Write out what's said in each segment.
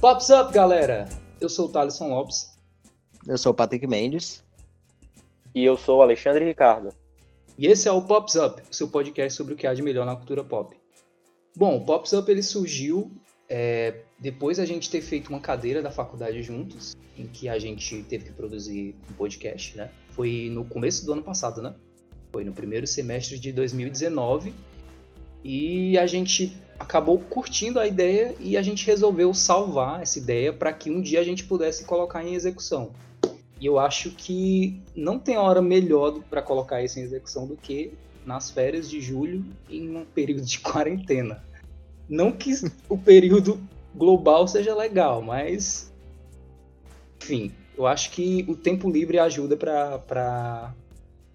Pops up, galera! Eu sou o Thaleson Lopes. Eu sou o Patrick Mendes. E eu sou o Alexandre Ricardo. E esse é o Pops Up, o seu podcast sobre o que há de melhor na cultura pop. Bom, o Pops Up ele surgiu é, depois a gente ter feito uma cadeira da faculdade juntos, em que a gente teve que produzir um podcast, né? Foi no começo do ano passado, né? Foi no primeiro semestre de 2019. E a gente acabou curtindo a ideia e a gente resolveu salvar essa ideia para que um dia a gente pudesse colocar em execução. E eu acho que não tem hora melhor para colocar isso em execução do que nas férias de julho em um período de quarentena. Não que o período global seja legal, mas enfim, eu acho que o tempo livre ajuda para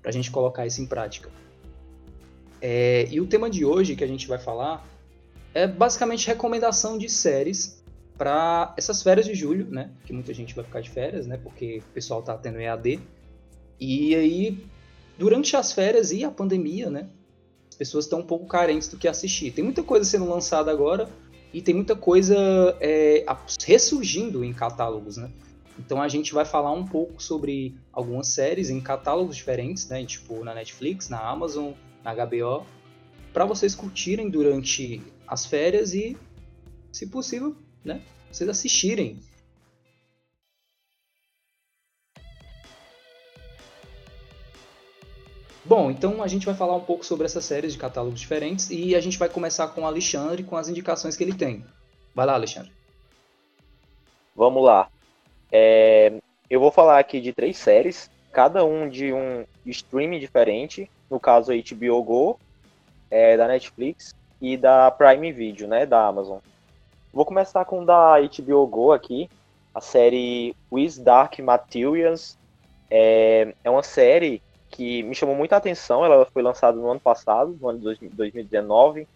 a gente colocar isso em prática. É, e o tema de hoje que a gente vai falar é basicamente recomendação de séries para essas férias de julho, né? Que muita gente vai ficar de férias, né? Porque o pessoal tá tendo EAD. E aí, durante as férias e a pandemia, né? As pessoas estão um pouco carentes do que assistir. Tem muita coisa sendo lançada agora e tem muita coisa é, ressurgindo em catálogos, né? Então a gente vai falar um pouco sobre algumas séries em catálogos diferentes, né? Tipo na Netflix, na Amazon, na HBO, para vocês curtirem durante as férias e, se possível, né? Vocês assistirem. Bom, então a gente vai falar um pouco sobre essas séries de catálogos diferentes e a gente vai começar com o Alexandre com as indicações que ele tem. Vai lá, Alexandre. Vamos lá. É, eu vou falar aqui de três séries, cada um de um streaming diferente, no caso a HBO Go, é, da Netflix, e da Prime Video, né, da Amazon. Vou começar com da HBO Go aqui, a série With Dark Materials. É, é uma série que me chamou muita atenção, ela foi lançada no ano passado, no ano de 2019,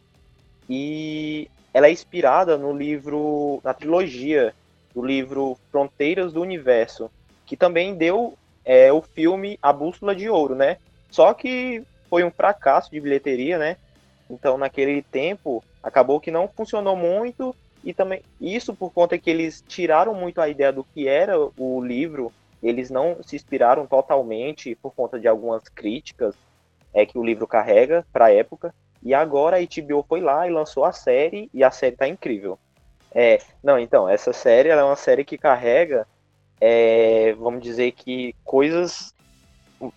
e ela é inspirada no livro, na trilogia do livro Fronteiras do Universo, que também deu é, o filme A Bússola de Ouro, né? Só que foi um fracasso de bilheteria, né? Então, naquele tempo, acabou que não funcionou muito e também isso por conta que eles tiraram muito a ideia do que era o livro, eles não se inspiraram totalmente por conta de algumas críticas é que o livro carrega para a época. E agora a HBO foi lá e lançou a série e a série tá incrível. É, não, então, essa série é uma série que carrega, é, vamos dizer que coisas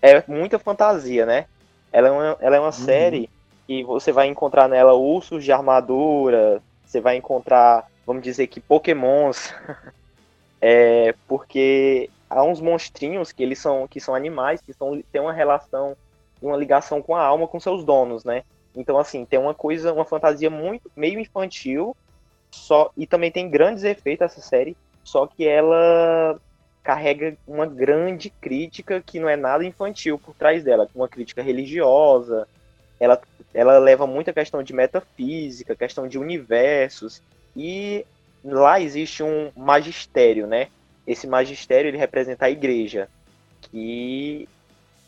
é muita fantasia, né? Ela é uma, ela é uma uhum. série que você vai encontrar nela ursos de armadura, você vai encontrar, vamos dizer que pokémons, é, porque há uns monstrinhos que eles são, que são animais, que são, têm uma relação, uma ligação com a alma, com seus donos, né? Então, assim, tem uma coisa, uma fantasia muito, meio infantil, só e também tem grandes efeitos essa série, só que ela carrega uma grande crítica que não é nada infantil por trás dela, uma crítica religiosa, ela, ela leva muita questão de metafísica, questão de universos, e lá existe um magistério, né? Esse magistério ele representa a igreja, que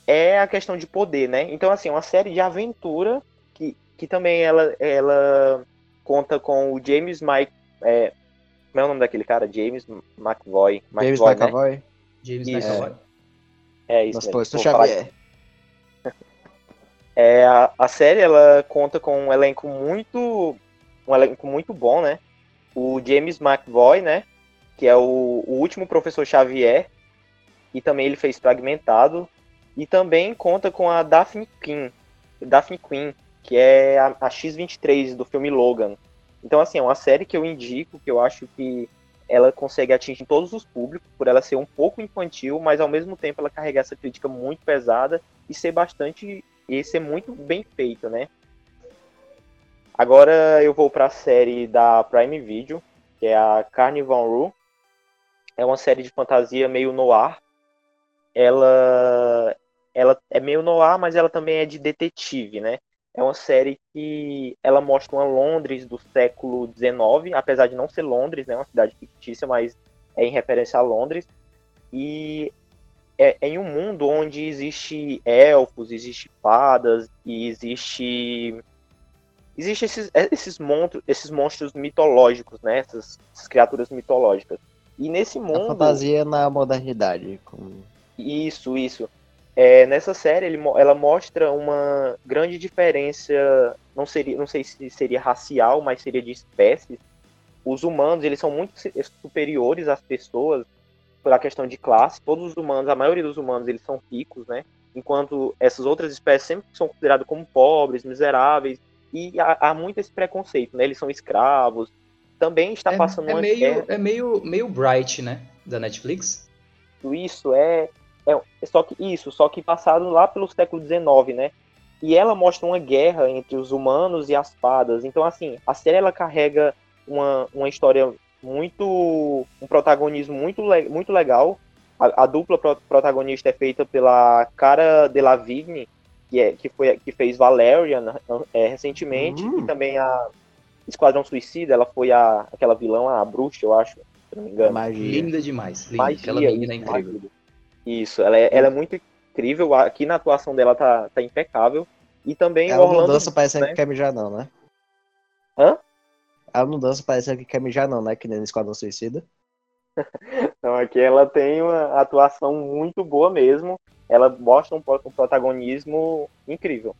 é a questão de poder, né? Então, assim, é uma série de aventura que, que também ela, ela conta com o James Mike. É, como é o nome daquele cara? James McVoy. James McAvoy. Né? James McAvoy. É, isso. Mas, pô, Xavier. É, a, a série ela conta com um elenco muito um elenco muito bom, né? O James McVoy, né? Que é o, o último professor Xavier. E também ele fez Fragmentado. E também conta com a Daphne Quinn, Daphne Quinn, que é a, a X-23 do filme Logan. Então, assim, é uma série que eu indico, que eu acho que ela consegue atingir todos os públicos, por ela ser um pouco infantil, mas ao mesmo tempo ela carregar essa crítica muito pesada e ser bastante e ser muito bem feito, né? Agora eu vou para a série da Prime Video, que é a Carnival Row. É uma série de fantasia meio noir. Ela ela é meio noir, mas ela também é de detetive, né? É uma série que ela mostra uma Londres do século XIX, apesar de não ser Londres, né? Uma cidade fictícia, mas é em referência a Londres. E é, é em um mundo onde existe elfos, existe fadas e existe existem esses, esses, monstros, esses monstros mitológicos, né? Essas, essas criaturas mitológicas. E nesse mundo. A fantasia na modernidade. Isso, isso. É, nessa série, ele, ela mostra uma grande diferença, não, seria, não sei se seria racial, mas seria de espécies. Os humanos, eles são muito superiores às pessoas pela questão de classe. Todos os humanos, a maioria dos humanos, eles são ricos, né? Enquanto essas outras espécies sempre são consideradas como pobres, miseráveis, e há, há muito esse preconceito, né? Eles são escravos. Também está é, passando é uma meio, guerra. É meio, meio Bright, né? Da Netflix. Isso é, é, só que isso, só que passado lá pelo século XIX, né? E ela mostra uma guerra entre os humanos e as fadas. Então, assim, a série ela carrega uma, uma história muito. um protagonismo muito, muito legal. A, a dupla pro, protagonista é feita pela Cara Delavigne, que, é, que, foi, que fez Valerian é, recentemente, Hum. e também a Esquadrão Suicida, ela foi a, aquela vilã, a bruxa, eu acho, se não me engano. Magia. Linda demais. Linda. Magia, Aquela menina é incrível. magia. Isso, ela é, ela é muito incrível. Aqui na atuação dela tá, tá impecável. E também o Ela não Orlando. dança parecendo né? que quer mijar, não, né? Hã? Ela não dança parecendo que quer mijar, não, né? Que nem no Esquadrão Suicida. Então, aqui ela tem uma atuação muito boa mesmo. Ela mostra um, um protagonismo incrível.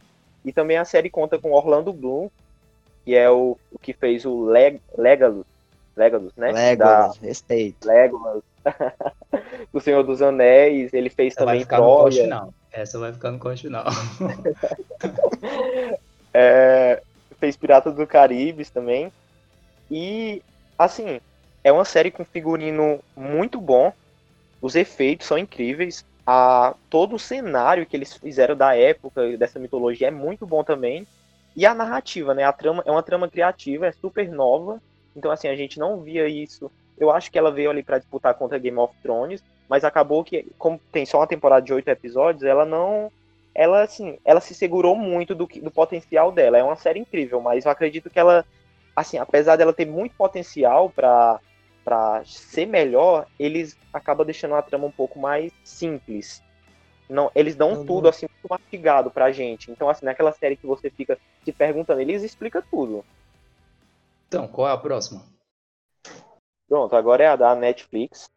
E também a série conta com Orlando Bloom, que é o, o que fez o Leg, Legolas, Legolas, né? Legolas, respeito. Da Legolas. o Senhor dos Anéis. Ele fez Essa vai também ficar no corte Troia. final. Essa vai ficar no corte final. É, fez Piratas do Caribe também. E, assim, é uma série com figurino muito bom. Os efeitos são incríveis. A, todo o cenário que eles fizeram da época, dessa mitologia, é muito bom também. E a narrativa, né? A trama é uma trama criativa, é super nova. Então, assim, a gente não via isso. Eu acho que ela veio ali para disputar contra Game of Thrones, mas acabou que, como tem só uma temporada de oito episódios, ela não ela assim, ela se segurou muito do, que- do potencial dela. É uma série incrível, mas eu acredito que ela, assim, apesar dela ter muito potencial pra para ser melhor, eles acabam deixando a trama um pouco mais simples. Não, eles dão Uhum. tudo assim muito mastigado pra gente. Então assim, naquela série que você fica se perguntando, eles explicam tudo. Então, qual é a próxima? Pronto, agora é a da Netflix,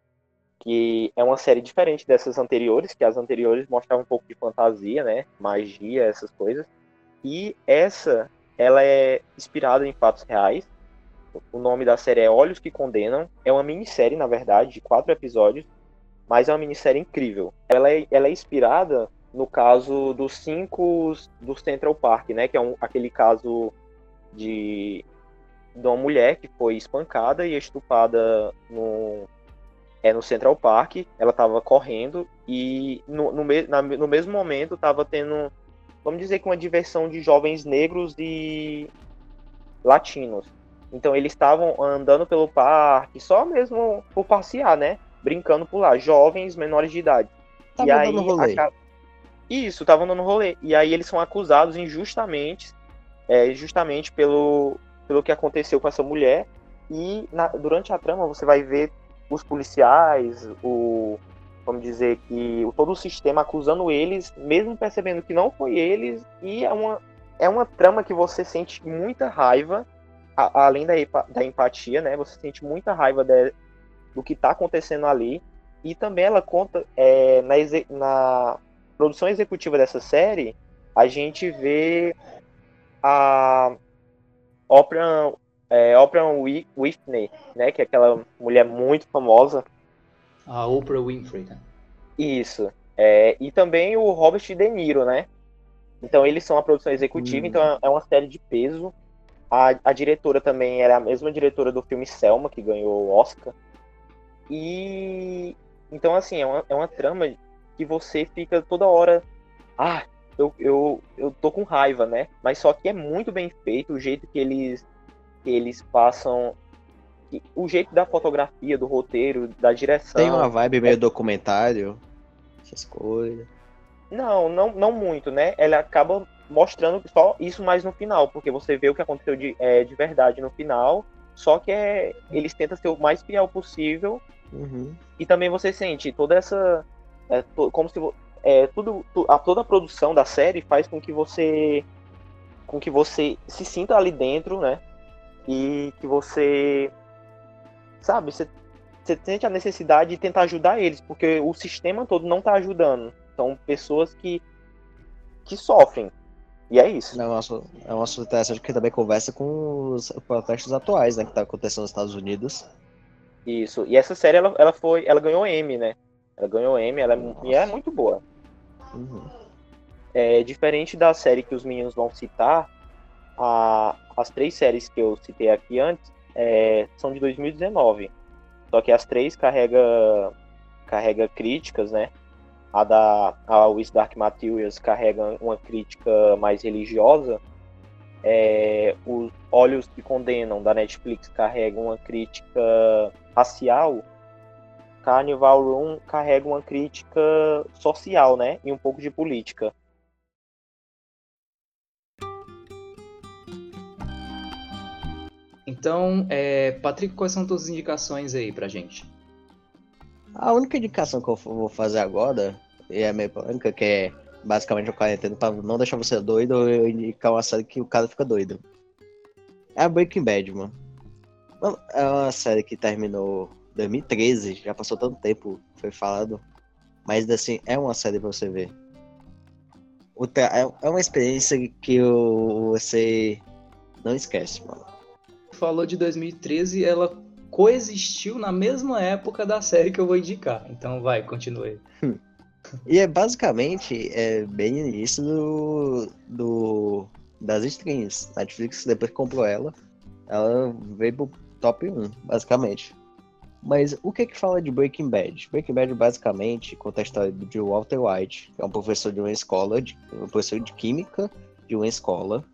que é uma série diferente dessas anteriores, que as anteriores mostravam um pouco de fantasia, né? Magia, essas coisas. E essa, ela é inspirada em fatos reais. O nome da série é Olhos que Condenam. É uma minissérie, na verdade, de quatro episódios, mas é uma minissérie incrível. Ela é, ela é inspirada no caso dos cinco do Central Park, né? Que é um, aquele caso de de uma mulher que foi espancada e estuprada no, é, no Central Park. Ela estava correndo e no, no, me- na- no mesmo momento estava tendo, vamos dizer que uma diversão de jovens negros e latinos. Então eles estavam andando pelo parque, só mesmo por passear, né? Brincando por lá, jovens menores de idade. Tava e aí, dando rolê. aca- Isso, estavam dando rolê. E aí eles são acusados injustamente, é, justamente pelo, pelo que aconteceu com essa mulher. E na- durante a trama você vai ver os policiais, o vamos dizer que o, todo o sistema acusando eles, mesmo percebendo que não foi eles. E é uma, é uma trama que você sente muita raiva, a- além da, da empatia, né? Você sente muita raiva de- do que está acontecendo ali. E também ela conta é, na, na produção executiva dessa série, a gente vê a Oprah, é, Oprah Wi- Whitney, né, que é aquela mulher muito famosa. A Oprah Winfrey, né? Isso. É, e também o Robert De Niro, né? Então eles são a produção executiva, Hum. então é uma série de peso. A, a diretora também era a mesma diretora do filme Selma, que ganhou o Oscar. E então assim, é uma, é uma trama que você fica toda hora. Ah, eu, eu, eu tô com raiva, né? Mas só que é muito bem feito, o jeito que eles, que eles passam. O jeito da fotografia, do roteiro, da direção. Tem uma vibe meio documentário, essas coisas. Não, não, não muito, né? Ela acaba mostrando só isso mais no final, porque você vê o que aconteceu de, é, de verdade no final, só que é, eles tentam ser o mais fiel possível Uhum. e também você sente toda essa. é, to- como se é, tudo, tu- a, toda a produção da série faz com que você com que você se sinta ali dentro, né? E que você, sabe, você, você sente a necessidade de tentar ajudar eles, porque o sistema todo não está ajudando. São pessoas que, que sofrem. E é isso. É um assunto, é um assunto interessante que também conversa com os protestos atuais, né? Que tá acontecendo nos Estados Unidos. Isso. E essa série, ela, ela foi. Ela ganhou M, né? Ela ganhou M, ela é, e é muito boa. Uhum. É, diferente da série que os meninos vão citar, a, as três séries que eu citei aqui antes é, são de 2019. Só que as três carrega, carrega críticas, né? A da a With Dark Materials carrega uma crítica mais religiosa. É, os Olhos que Condenam, da Netflix, carrega uma crítica racial. Carnival Room carrega uma crítica social, né? E um pouco de política. Então, é, Patrick, quais são suas indicações aí pra gente? A única indicação que eu vou fazer agora, e é meio polêmica, que é basicamente o quarentena pra não deixar você doido, eu indicar uma série que o cara fica doido. É a Breaking Bad, mano. É uma série que terminou 2013, já passou tanto tempo, foi falado. Mas assim, é uma série pra você ver. É, é uma experiência que você não esquece, mano. Falou de 2013, ela coexistiu na mesma época da série que eu vou indicar. Então vai, continue. E é basicamente é bem início do, do, das streams. Netflix, depois que comprou ela, ela veio pro top 1, basicamente. Mas o que que fala de Breaking Bad? Breaking Bad basicamente conta a história de Walter White, que é um professor de uma escola, de, um professor de química de uma escola,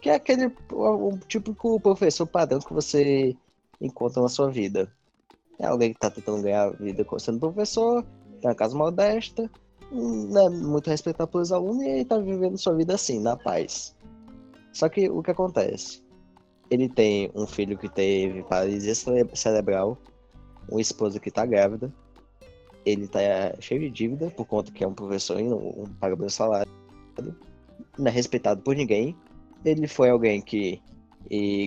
que é aquele um típico professor padrão que você encontra na sua vida. É alguém que está tentando ganhar a vida sendo professor, tem uma casa modesta, não é muito respeitado pelos alunos e está vivendo sua vida assim, na paz. Só que o que acontece? Ele tem um filho que teve paralisia cerebral, uma esposa que está grávida, ele tá cheio de dívida por conta que é um professor e não paga bem salário, não é respeitado por ninguém. Ele foi alguém que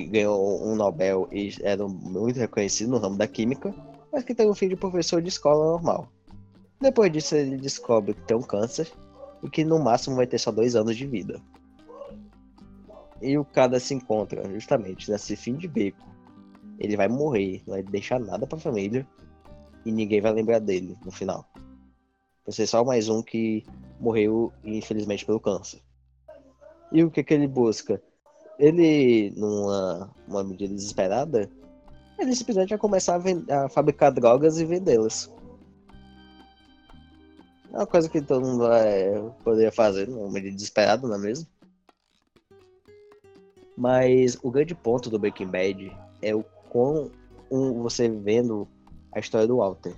ganhou um Nobel e era muito reconhecido no ramo da química, mas que tem um filho de professor de escola normal. Depois disso, ele descobre que tem um câncer e que no máximo vai ter só dois anos de vida. E o cara se encontra justamente nesse fim de beco. Ele vai morrer, não vai deixar nada pra família e ninguém vai lembrar dele no final. Vai ser só mais um que morreu, infelizmente, pelo câncer. E o que, que ele busca? Ele, numa uma medida desesperada, ele simplesmente vai começar a, a fabricar drogas e vendê-las. É uma coisa que todo mundo vai, poderia fazer numa medida desesperada, não é mesmo? Mas o grande ponto do Breaking Bad é o quão um, você vendo a história do Walter.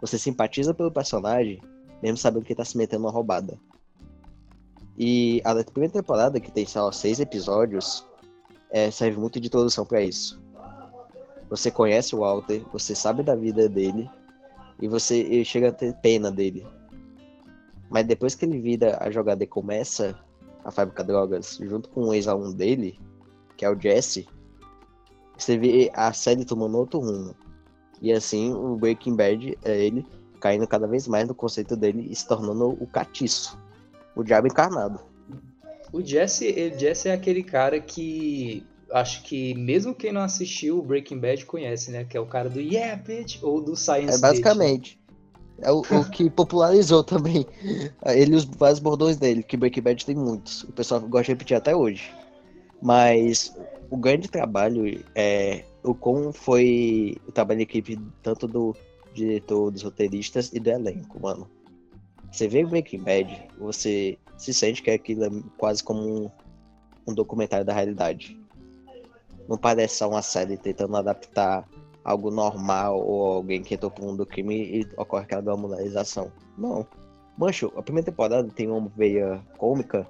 Você simpatiza pelo personagem, mesmo sabendo que ele tá se metendo numa roubada. E a primeira temporada, que tem só seis episódios, é, serve muito de introdução para isso. Você conhece o Walter, você sabe da vida dele, e você chega a ter pena dele. Mas depois que ele vira a jogada e começa a fábrica de drogas, junto com o ex-aluno dele, que é o Jesse, você vê a série tomando outro rumo. E assim, o Breaking Bad é ele caindo cada vez mais no conceito dele e se tornando o catiço o diabo encarnado. O Jesse, ele, Jesse é aquele cara que acho que mesmo quem não assistiu o Breaking Bad conhece, né? Que é o cara do Yeah, bitch, ou do Science É basicamente. Bitch. É o, o, que popularizou também. Ele e os vários bordões dele, que Breaking Bad tem muitos. O pessoal gosta de repetir até hoje. Mas o grande trabalho é o como foi o trabalho de equipe tanto do diretor, dos roteiristas e do elenco, mano. Você vê Breaking Bad, você se sente que aquilo é quase como um, um documentário da realidade. Não parece só uma série tentando adaptar algo normal ou alguém que entrou pro mundo do crime e ocorre aquela glamorização. Não. Mancho, a primeira temporada tem uma veia cômica,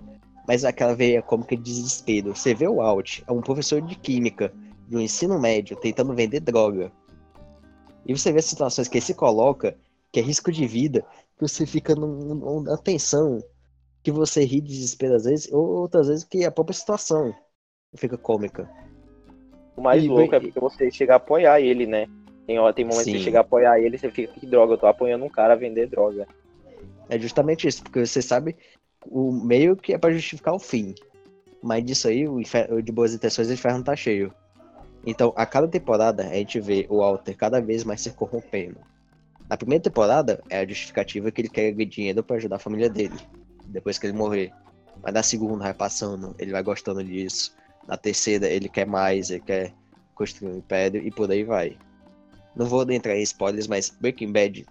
mas aquela veia cômica de desespero. Você vê o Alt, é um professor de química de um ensino médio tentando vender droga. E você vê as situações que ele se coloca, que é risco de vida, você fica numa tensão que você ri de desespero às vezes, ou outras vezes que a própria situação fica cômica. O mais louco é porque você chega a apoiar ele, né? Tem, tem momentos que Sim. você chega a apoiar ele você fica, que droga, eu tô apoiando um cara a vender droga. É justamente isso, porque você sabe o meio que é pra justificar o fim. Mas disso aí, o, infer- o de boas intenções, o inferno tá cheio. Então, a cada temporada, a gente vê o Walter cada vez mais se corrompendo. Na primeira temporada, é a justificativa que ele quer dinheiro pra ajudar a família dele, depois que ele morrer. Mas na segunda, vai passando, ele vai gostando disso. Na terceira, ele quer mais, ele quer construir um império e por aí vai. Não vou entrar em spoilers, mas Breaking Bad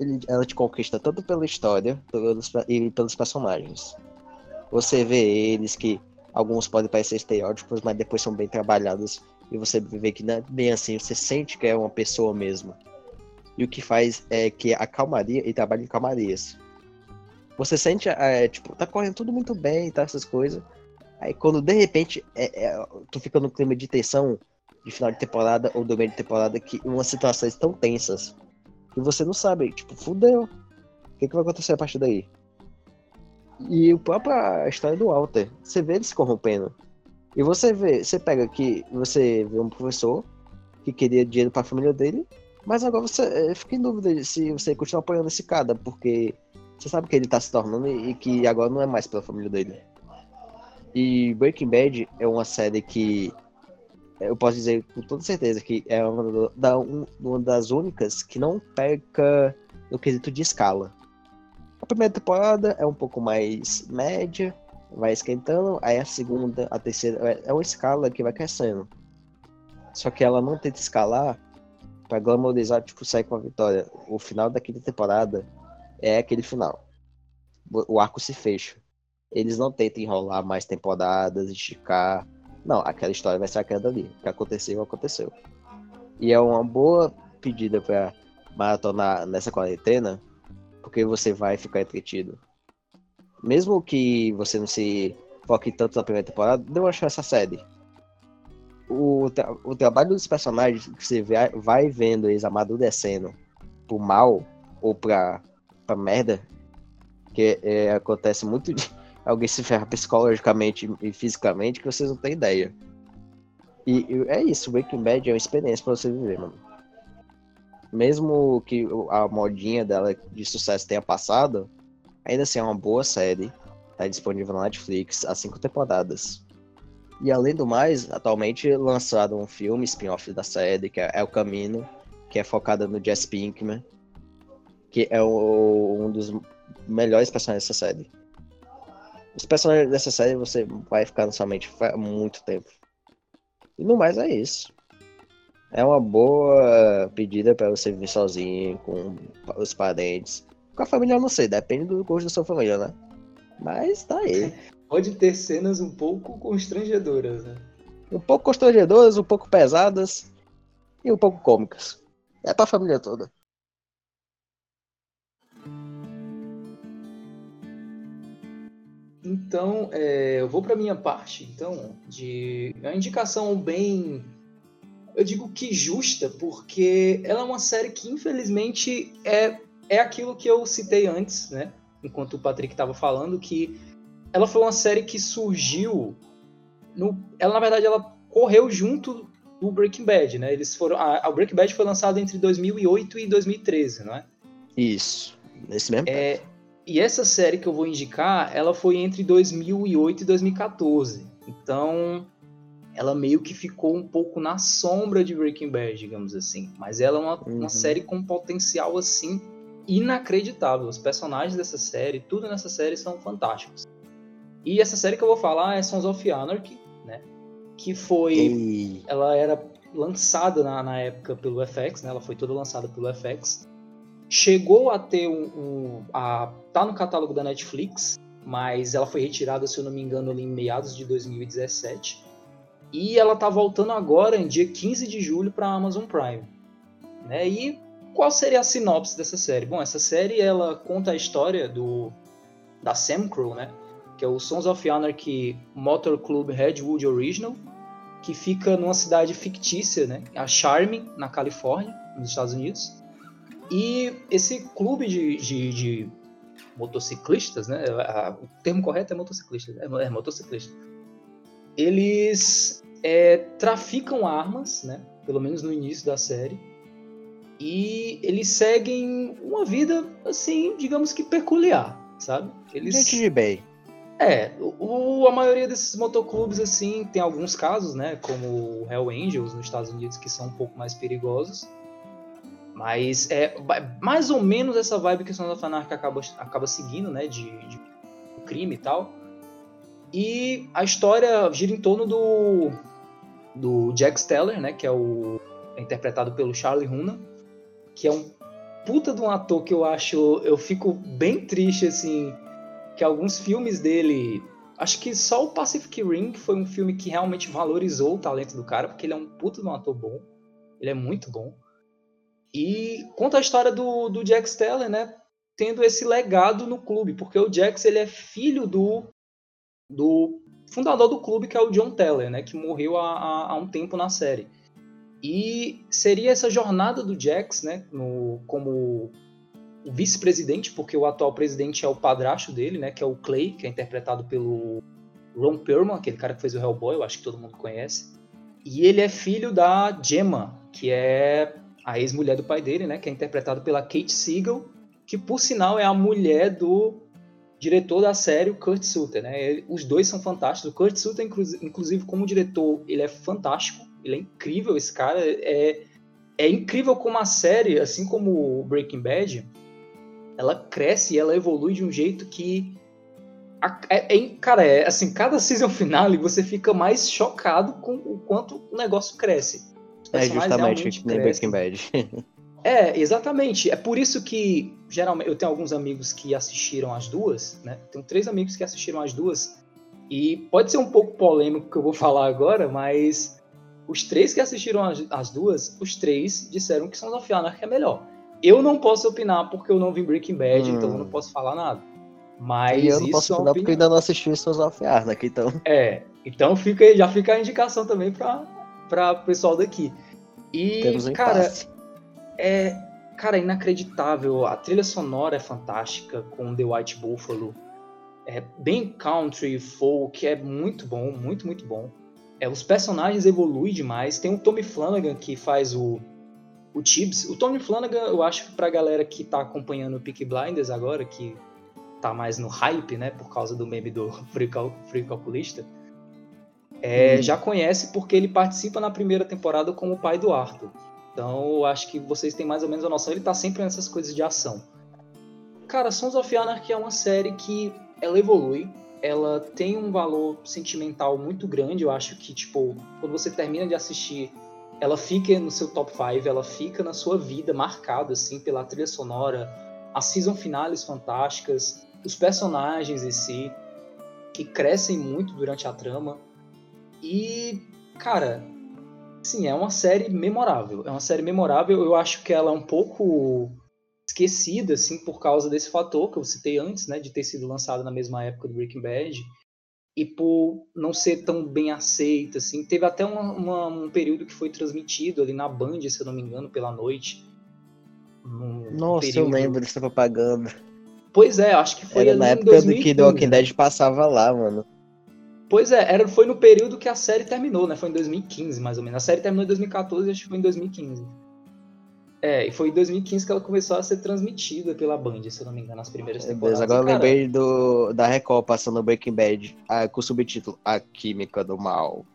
ele- ela te conquista tanto pela história pelos, e pelos personagens. Você vê eles que alguns podem parecer estereótipos, mas depois são bem trabalhados e você vê que não é bem assim, você sente que é uma pessoa mesmo. E o que faz é que a calmaria e trabalha em calmarias. Você sente, é, tipo, tá correndo tudo muito bem, tá, essas coisas. Aí quando de repente é, é, tu fica no clima de tensão de final de temporada ou do meio de temporada, que umas situações tão tensas que você não sabe, tipo, fudeu. O que, que vai acontecer a partir daí? E o própria história do Walter, você vê ele se corrompendo. E você vê, você pega que você vê um professor que queria dinheiro para a família dele, mas agora você eh, fica em dúvida se você continua apoiando esse cara, porque você sabe que ele tá se tornando e e que agora não é mais pela família dele. E Breaking Bad é uma série que eu posso dizer com toda certeza que é uma, da- um- uma das únicas que não peca no quesito de escala. A primeira temporada é um pouco mais média, vai esquentando, aí a segunda, a terceira é- é uma escala que vai crescendo. Só que ela não tenta escalar pra glamorizar, tipo, sair com a vitória. O final da quinta temporada é aquele final. O arco se fecha. Eles não tentam enrolar mais temporadas, esticar. Não, aquela história vai ser aquela dali. O que aconteceu, aconteceu. E é uma boa pedida pra maratonar nessa quarentena, porque você vai ficar entretido. Mesmo que você não se foque tanto na primeira temporada, dê uma chance essa série. O, tra- o trabalho dos personagens que você vai, vendo eles amadurecendo pro mal ou pra, pra merda, que é, acontece muito alguém se ferra psicologicamente e fisicamente que vocês não têm ideia. E, e é isso, Breaking Bad é uma experiência pra você viver, mano. Mesmo que o- a modinha dela de sucesso tenha passado, ainda assim é uma boa série. Tá disponível na Netflix, há cinco temporadas. E além do mais, atualmente lançaram um filme spin-off da série, que é El Camino, que é focada no Jess Pinkman, que é o- um dos melhores personagens dessa série. Os personagens dessa série você vai ficar na sua mente muito tempo. E no mais é isso. É uma boa pedida para você viver sozinho, com os parentes. Com a família eu não sei, depende do gosto da sua família, né? Mas tá aí. Pode ter cenas um pouco constrangedoras, né? Um pouco constrangedoras, um pouco pesadas e um pouco cômicas. É pra família toda. Então, é, eu vou para minha parte, então, de uma indicação bem, eu digo que justa, porque ela é uma série que infelizmente é é aquilo que eu citei antes, né? Enquanto o Patrick estava falando que ela foi uma série que surgiu no, ela na verdade ela correu junto do Breaking Bad, né? Eles foram a, a Breaking Bad foi lançada entre 2008 e 2013, não é? Isso. Nesse mesmo. É, e essa série que eu vou indicar, ela foi entre 2008 e 2014. Então, ela meio que ficou um pouco na sombra de Breaking Bad, digamos assim. Mas ela é uma, Uhum. uma série com potencial, assim, inacreditável. Os personagens dessa série, tudo nessa série são fantásticos. E essa série que eu vou falar é Sons of Anarchy, né? Que foi E... ela era lançada na, na época pelo FX, né? Ela foi toda lançada pelo FX. Chegou a ter um, um a tá no catálogo da Netflix, mas ela foi retirada, se eu não me engano, ali em meados de 2017. E ela tá voltando agora em dia 15 de julho para Amazon Prime, né? E qual seria a sinopse dessa série? Bom, essa série ela conta a história do da Sam Crow, né? Que é o Sons of Anarchy Motor Club Redwood Original, que fica numa cidade fictícia, né? A Charming, na Califórnia, nos Estados Unidos. E esse clube de, de, de motociclistas, né? O termo correto é motociclista, é, é motociclista. Eles é, traficam armas, né? Pelo menos no início da série. E eles seguem uma vida, assim, digamos que peculiar, sabe? Eles... Gente de bem. É, o, a maioria desses motoclubes, assim, tem alguns casos, né? Como o Hell Angels nos Estados Unidos, que são um pouco mais perigosos. Mas é mais ou menos essa vibe que o Sons of Anarchy acaba, acaba seguindo, né? De, de crime e tal. E a história gira em torno do, do Jack Steller, né? Que é o é interpretado pelo Charlie Hunnam, que é um puta de um ator que eu acho, eu fico bem triste assim que alguns filmes dele. Acho que só o Pacific Rim foi um filme que realmente valorizou o talento do cara, porque ele é um puto de um ator bom. Ele é muito bom. E conta a história do, do Jack Steller, né? Tendo esse legado no clube, porque o Jax ele é filho do, do fundador do clube, que é o John Teller, né? Que morreu há, há, há um tempo na série. E seria essa jornada do Jax, né? No, como o vice-presidente, porque o atual presidente é o padrasto dele, né, que é o Clay, que é interpretado pelo Ron Perlman, aquele cara que fez o Hellboy, eu acho que todo mundo conhece. E ele é filho da Gemma, que é a ex-mulher do pai dele, né, que é interpretado pela Kate Siegel, que por sinal é a mulher do diretor da série, o Kurt Sutter, né? Os dois são fantásticos. O Kurt Sutter, inclusive, como diretor, ele é fantástico. Ele é incrível, esse cara. É, é incrível como a série, assim como Breaking Bad, ela cresce e ela evolui de um jeito que é, é, cara, é assim, cada season final você fica mais chocado com o quanto o negócio cresce. É justamente nem Breaking Bad. é, exatamente. É por isso que geralmente eu tenho alguns amigos que assistiram as duas, né? Tenho três amigos que assistiram as duas e pode ser um pouco polêmico o que eu vou falar agora, mas os três que assistiram as, as duas, os três disseram que Sons of Anarchy é melhor. Eu não posso opinar porque eu não vi Breaking Bad, hum. então eu não posso falar nada. Mas e eu não posso é opinar porque eu ainda não assisti Sons of Anarchy, então. É, então fica, já fica a indicação também para para pessoal daqui. E um cara, impasse. é, cara, é inacreditável. A trilha sonora é fantástica com The White Buffalo. É bem country, folk, é muito bom, muito, muito bom. É, os personagens evoluem demais. Tem o Tommy Flanagan que faz o o Tibbs. O Tony Flanagan, eu acho que pra galera que tá acompanhando o Peak Blinders agora, que tá mais no hype, né, por causa do meme do Free, Cal Free Calculista, é, hum. já conhece porque ele participa na primeira temporada como o pai do Arthur. Então, acho que vocês têm mais ou menos a noção. Ele tá sempre nessas coisas de ação. Cara, Sons of Anarchy é uma série que ela evolui, ela tem um valor sentimental muito grande. Eu acho que, tipo, quando você termina de assistir ela fica no seu top 5, ela fica na sua vida marcada assim pela trilha sonora, as season finales fantásticas, os personagens em si que crescem muito durante a trama. E, cara, sim, é uma série memorável. É uma série memorável. Eu acho que ela é um pouco esquecida assim por causa desse fator que eu citei antes, né, de ter sido lançada na mesma época do Breaking Bad e por não ser tão bem aceita, assim. Teve até uma, uma, um período que foi transmitido ali na Band, se eu não me engano, pela noite. Um Nossa, período... eu lembro dessa propaganda. Pois é, acho que foi era na época 2015, do que The Walking Dead passava lá, mano. Pois é, era, foi no período que a série terminou, né? Foi em 2015, mais ou menos. A série terminou em 2014 e acho que foi em 2015. É, e foi em 2015 que ela começou a ser transmitida pela Band, se eu não me engano, nas primeiras temporadas. Agora eu lembrei do, da Record passando Breaking Bad a, com o subtítulo A Química do Mal.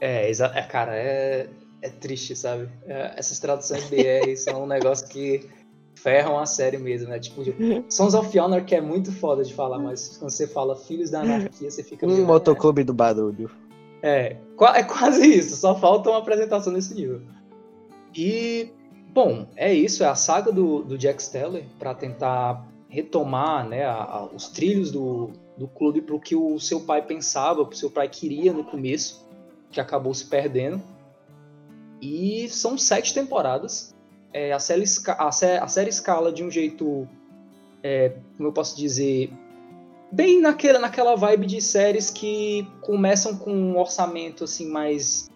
É, é cara, é, é triste, sabe? É, essas traduções BR são um negócio que ferram a série mesmo, né? Tipo, Sons of Honor, que é muito foda de falar, mas quando você fala Filhos da Anarquia, você fica... Um motoclube é. do barulho. É, é quase isso, só falta uma apresentação nesse nível. E Bom, é isso, é a saga do, do Jack Steller para tentar retomar né, a, a, os trilhos do, do clube para o que o seu pai pensava, para o seu pai queria no começo, que acabou se perdendo. E são sete temporadas. É, a, série, a, a, série escala de um jeito, é, como eu posso dizer, bem naquela, naquela vibe de séries que começam com um orçamento assim mais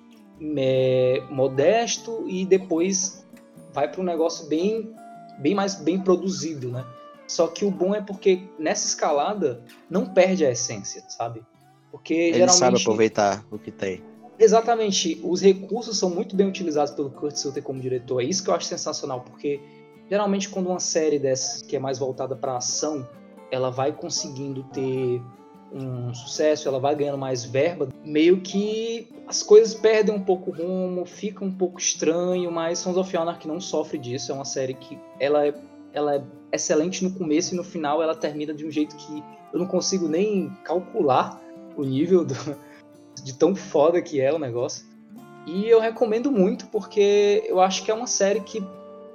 é, modesto e depois vai para um negócio bem, bem mais bem produzido, né? Só que o bom é porque nessa escalada não perde a essência, sabe? Porque Ele geralmente. sabe aproveitar o que tem. Exatamente. Os recursos são muito bem utilizados pelo Kurt Sutter como diretor. É isso que eu acho sensacional, porque geralmente quando uma série dessas que é mais voltada para ação, ela vai conseguindo ter um sucesso, ela vai ganhando mais verba, meio que as coisas perdem um pouco o rumo, fica um pouco estranho, mas Sons of Anarchy não sofre disso, é uma série que ela é, ela é excelente no começo e no final ela termina de um jeito que eu não consigo nem calcular o nível do, de tão foda que é o negócio. E eu recomendo muito porque eu acho que é uma série que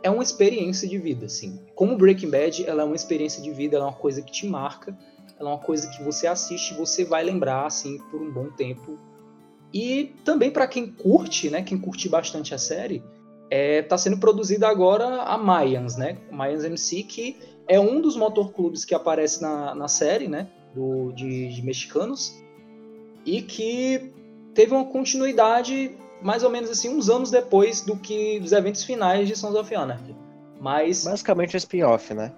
é uma experiência de vida, assim. Como Breaking Bad, ela é uma experiência de vida, ela é uma coisa que te marca, ela é uma coisa que você assiste e você vai lembrar, assim, por um bom tempo. E também para quem curte, né, quem curte bastante a série, é, tá sendo produzida agora a Mayans, né, Mayans MC, que é um dos motorclubes que aparece na, na série, né, do, de, de mexicanos, e que teve uma continuidade mais ou menos assim uns anos depois do que dos eventos finais de Sons of Anarchy. Mas Basicamente um spin-off, né?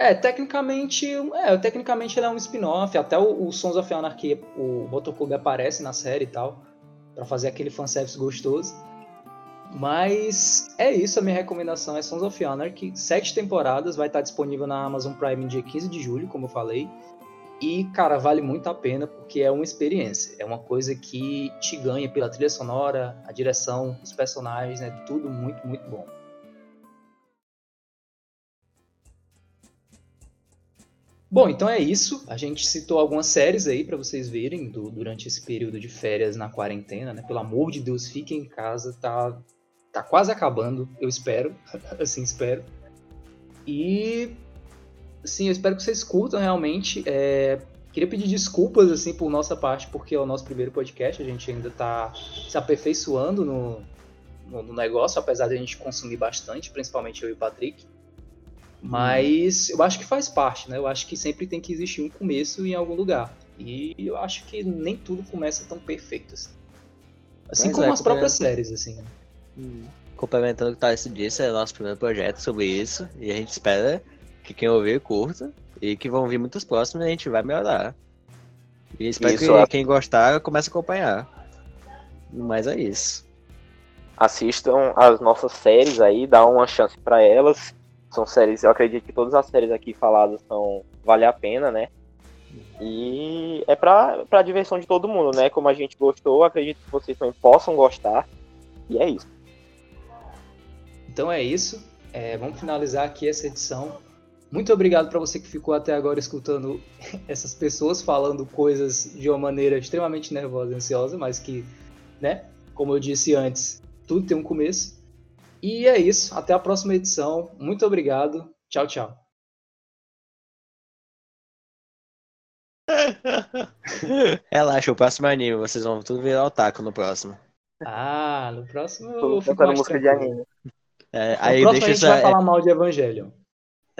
é, tecnicamente, é, tecnicamente ele é um spin-off, até o, o Sons of Anarchy, o Motoclube aparece na série e tal, pra fazer aquele fanservice gostoso. Mas é isso, a minha recomendação é Sons of Anarchy, sete temporadas, vai estar disponível na Amazon Prime dia 15 de julho, como eu falei. E, cara, vale muito a pena porque é uma experiência. É uma coisa que te ganha pela trilha sonora, a direção, os personagens, é tudo muito, muito bom. Bom, então é isso. A gente citou algumas séries aí para vocês verem do- durante esse período de férias na quarentena, né? Pelo amor de Deus, fiquem em casa, tá, tá quase acabando, eu espero, assim espero. E Sim, eu espero que vocês curtam realmente. É, queria pedir desculpas assim por nossa parte, porque é o nosso primeiro podcast, a gente ainda está se aperfeiçoando no, no, no negócio, apesar de a gente consumir bastante, principalmente eu e o Patrick. Mas eu acho que faz parte, né? Eu acho que sempre tem que existir um começo em algum lugar. E eu acho que nem tudo começa tão perfeito assim. Assim como é, as próprias séries, assim. Complementando o que Thales disse, é nosso primeiro projeto sobre isso. E a gente espera que quem ouvir curta e que vão vir muitos próximos e a gente vai melhorar. E espero Isso, que é. quem gostar comece a acompanhar. Mas é isso. assistam as nossas séries aí, dá uma chance pra elas. São séries, eu acredito que todas as séries aqui faladas são vale a pena, né? E é pra, pra diversão de todo mundo, né? Como a gente gostou, acredito que vocês também possam gostar. E é isso. Então é isso. É, vamos finalizar aqui essa edição. Muito obrigado para você que ficou até agora escutando essas pessoas falando coisas de uma maneira extremamente nervosa e ansiosa, mas que, né, como eu disse antes, tudo tem um começo. E é isso. Até a próxima edição. Muito obrigado. Tchau, tchau. Relaxa, o próximo anime, vocês vão tudo virar otaku no próximo. Ah, no próximo eu Tô fico cantando mais música de anime. É, aí próximo deixa a gente isso. vai É, falar mal de Evangelion.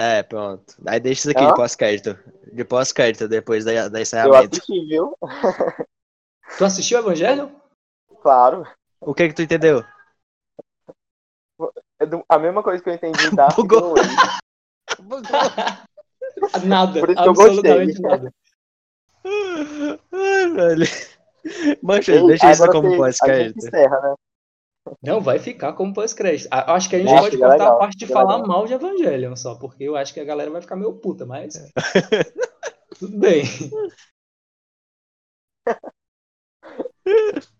É, pronto. Aí deixa isso aqui de pós-crédito. De pós-crédito, depois da, da Eu encerramento. assisti, viu? Tu assistiu Evangelion? Claro. O que que tu entendeu? É do- a mesma coisa que eu entendi da Bugou. Nada. Por isso que eu gostei. absolutamente nada. Ai, velho. Mancha, Ei, deixa isso como tem- A gente pós-crédito. encerra, né? Não, vai ficar como pós-crédito. A- Acho que a gente pode é cortar a legal, parte de é falar legal. mal de Evangelion só, porque eu acho que a galera vai ficar meio puta, mas. Tudo bem.